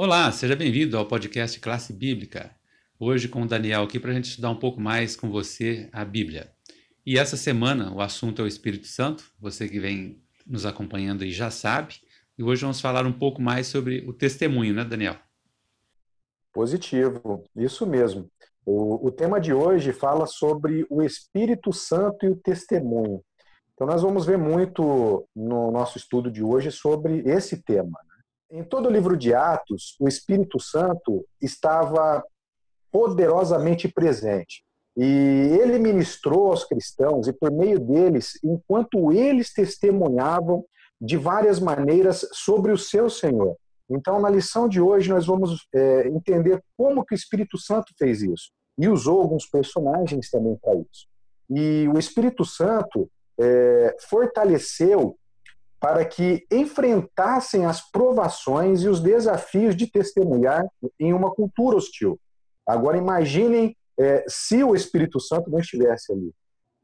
Olá, seja bem-vindo ao podcast Classe Bíblica. Hoje com o Daniel aqui para a gente estudar um pouco mais com você a Bíblia. E essa semana o assunto é o Espírito Santo, você que vem nos acompanhando aí já sabe. E hoje vamos falar um pouco mais sobre o testemunho, né, Daniel? Positivo, isso mesmo. O, o tema de hoje fala sobre o Espírito Santo e o testemunho. Então, nós vamos ver muito no nosso estudo de hoje sobre esse tema. Em todo o livro de Atos, o Espírito Santo estava poderosamente presente. E ele ministrou aos cristãos, e por meio deles, enquanto eles testemunhavam de várias maneiras sobre o seu Senhor. Então, na lição de hoje, nós vamos é, entender como que o Espírito Santo fez isso. E usou alguns personagens também para isso. E o Espírito Santo é, fortaleceu para que enfrentassem as provações e os desafios de testemunhar em uma cultura hostil. Agora imaginem é, se o Espírito Santo não estivesse ali.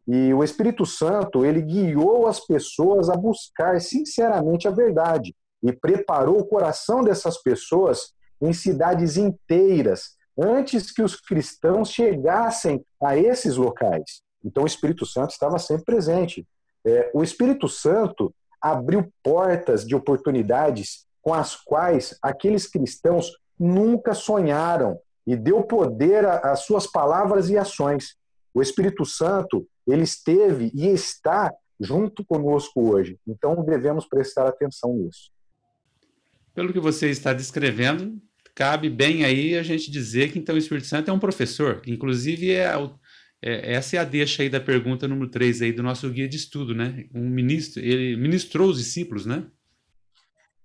E o Espírito Santo, ele guiou as pessoas a buscar sinceramente a verdade e preparou o coração dessas pessoas em cidades inteiras antes que os cristãos chegassem a esses locais. Então o Espírito Santo estava sempre presente. É, o Espírito Santo abriu portas de oportunidades com as quais aqueles cristãos nunca sonharam e deu poder às suas palavras e ações. O Espírito Santo, ele esteve e está junto conosco hoje. Então devemos prestar atenção nisso. Pelo que você está descrevendo, cabe bem aí a gente dizer que então o Espírito Santo é um professor, inclusive é, é, essa é a deixa aí da pergunta número 3 aí do nosso guia de estudo, né? Um ministro, ele ministrou os discípulos, né?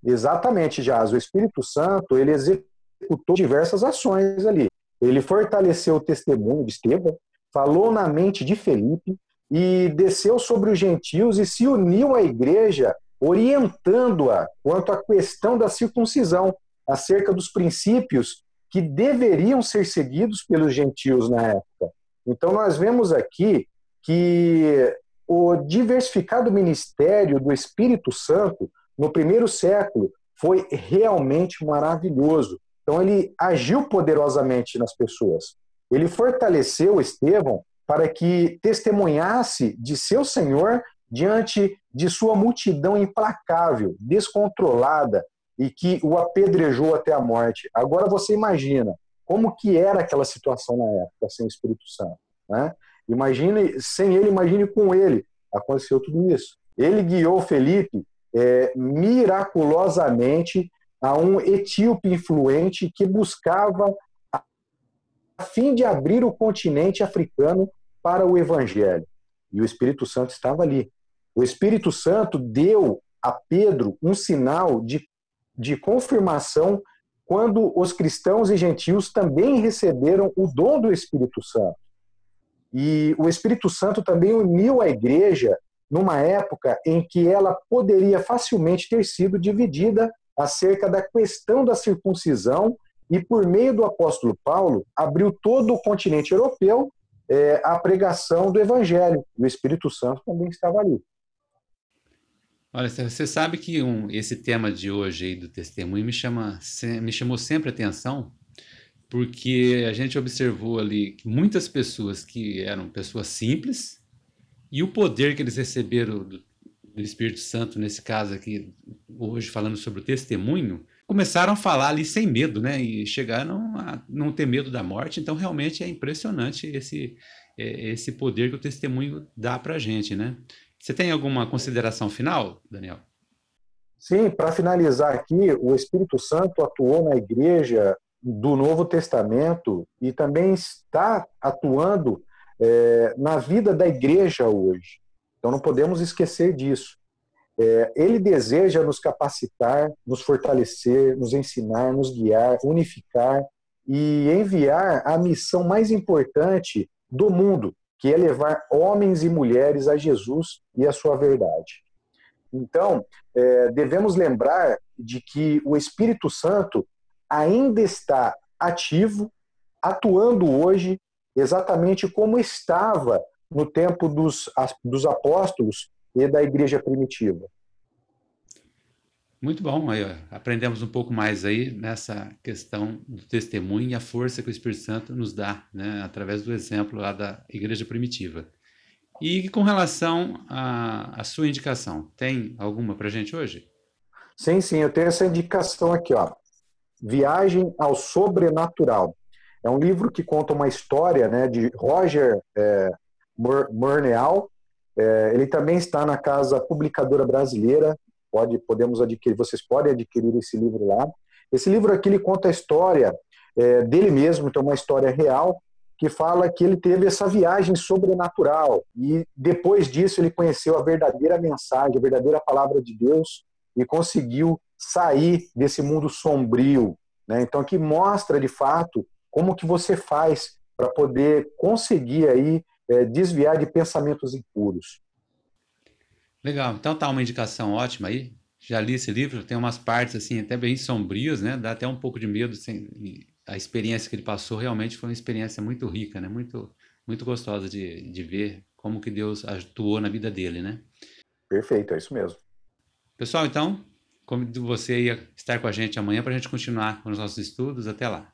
Exatamente, Jaz. O Espírito Santo, ele executou diversas ações ali. Ele fortaleceu o testemunho de Estevão, falou na mente de Felipe e desceu sobre os gentios e se uniu à igreja, orientando-a quanto à questão da circuncisão, acerca dos princípios que deveriam ser seguidos pelos gentios na época. Então, nós vemos aqui que o diversificado ministério do Espírito Santo no primeiro século foi realmente maravilhoso. Então, ele agiu poderosamente nas pessoas. Ele fortaleceu Estevão para que testemunhasse de seu Senhor diante de sua multidão implacável, descontrolada e que o apedrejou até a morte. Agora você imagina como que era aquela situação na época sem o Espírito Santo, né? Imagine sem ele, imagine com ele. Aconteceu tudo isso. Ele guiou Felipe é, miraculosamente a um etíope influente que buscava a fim de abrir o continente africano para o evangelho. E o Espírito Santo estava ali. O Espírito Santo deu a Pedro um sinal de, de confirmação quando os cristãos e gentios também receberam o dom do Espírito Santo. E o Espírito Santo também uniu a igreja numa época em que ela poderia facilmente ter sido dividida acerca da questão da circuncisão e, por meio do apóstolo Paulo, abriu todo o continente europeu é, à pregação do evangelho. O Espírito Santo também estava ali. Olha, você sabe que um, esse tema de hoje aí do testemunho me, chama, me chamou sempre a atenção, porque a gente observou ali que muitas pessoas que eram pessoas simples e o poder que eles receberam do, do Espírito Santo, nesse caso aqui, hoje falando sobre o testemunho, começaram a falar ali sem medo, né? E chegaram a não ter medo da morte. Então, realmente é impressionante esse, é, esse poder que o testemunho dá para a gente, né? Você tem alguma consideração final, Daniel? Sim, para finalizar aqui, o Espírito Santo atuou na igreja do Novo Testamento e também está atuando é, na vida da igreja hoje. Então não podemos esquecer disso. É, ele deseja nos capacitar, nos fortalecer, nos ensinar, nos guiar, unificar e enviar a missão mais importante do mundo, que é levar homens e mulheres a Jesus e a sua verdade. Então, é, devemos lembrar de que o Espírito Santo ainda está ativo, atuando hoje exatamente como estava no tempo dos, dos apóstolos e da igreja primitiva. Muito bom, aí, aprendemos um pouco mais aí nessa questão do testemunho e a força que o Espírito Santo nos dá, né, através do exemplo lá da igreja primitiva. E com relação à, à sua indicação, tem alguma para gente hoje? Sim, sim, eu tenho essa indicação aqui, ó. Viagem ao Sobrenatural. É um livro que conta uma história né, de Roger é, Murnau. É, ele também está na Casa Publicadora Brasileira, pode, podemos adquirir, vocês podem adquirir esse livro lá. Esse livro aqui ele conta a história é, dele mesmo, então uma história real que fala que ele teve essa viagem sobrenatural e depois disso ele conheceu a verdadeira mensagem, a verdadeira palavra de Deus e conseguiu sair desse mundo sombrio, né? Então que mostra de fato como que você faz para poder conseguir aí é, desviar de pensamentos impuros. Legal. Então tá uma indicação ótima aí. Já li esse livro, tem umas partes assim até bem sombrias, né? Dá até um pouco de medo. Assim, a experiência que ele passou realmente foi uma experiência muito rica, né? Muito, muito gostosa de, de ver como que Deus atuou na vida dele, né? Perfeito, é isso mesmo. Pessoal, então, convido você a estar com a gente amanhã para a gente continuar com os nossos estudos. Até lá.